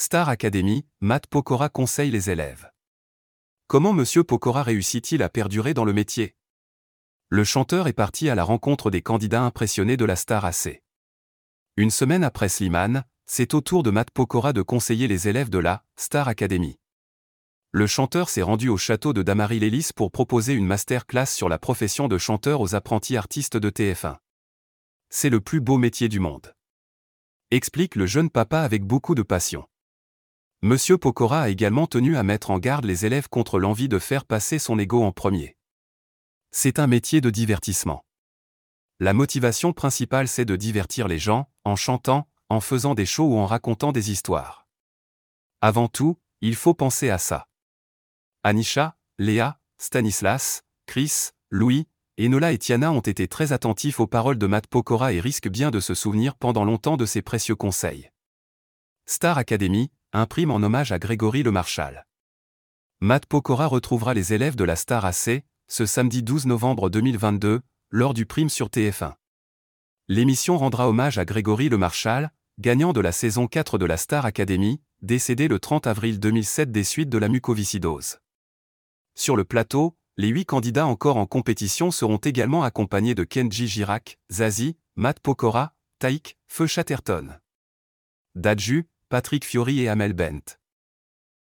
Star Academy, Matt Pokora conseille les élèves. Comment Monsieur Pokora réussit-il à perdurer dans le métier? Le chanteur est parti à la rencontre des candidats impressionnés de la Star AC. Une semaine après Slimane, c'est au tour de Matt Pokora de conseiller les élèves de la Star Academy. Le chanteur s'est rendu au château de Damary Lélis pour proposer une masterclass sur la profession de chanteur aux apprentis artistes de TF1. C'est le plus beau métier du monde. Explique le jeune papa avec beaucoup de passion. Monsieur Pokora a également tenu à mettre en garde les élèves contre l'envie de faire passer son ego en premier. C'est un métier de divertissement. La motivation principale c'est de divertir les gens, en chantant, en faisant des shows ou en racontant des histoires. Avant tout, il faut penser à ça. Anisha, Léa, Stanislas, Chris, Louis, Enola et Tiana ont été très attentifs aux paroles de Matt Pokora et risquent bien de se souvenir pendant longtemps de ses précieux conseils. Star Academy, imprime en hommage à Grégory Le Marchal. Matt Pokora retrouvera les élèves de la Star AC, ce samedi 12 novembre 2022, lors du prime sur TF1. L'émission rendra hommage à Grégory Le Marchal, gagnant de la saison 4 de la Star Academy, décédé le 30 avril 2007 des suites de la mucoviscidose. Sur le plateau, les huit candidats encore en compétition seront également accompagnés de Kenji Girac, Zazie, Matt Pokora, Taïk, Feu Chatterton. Dadju, Patrick Fiori et Amel Bent.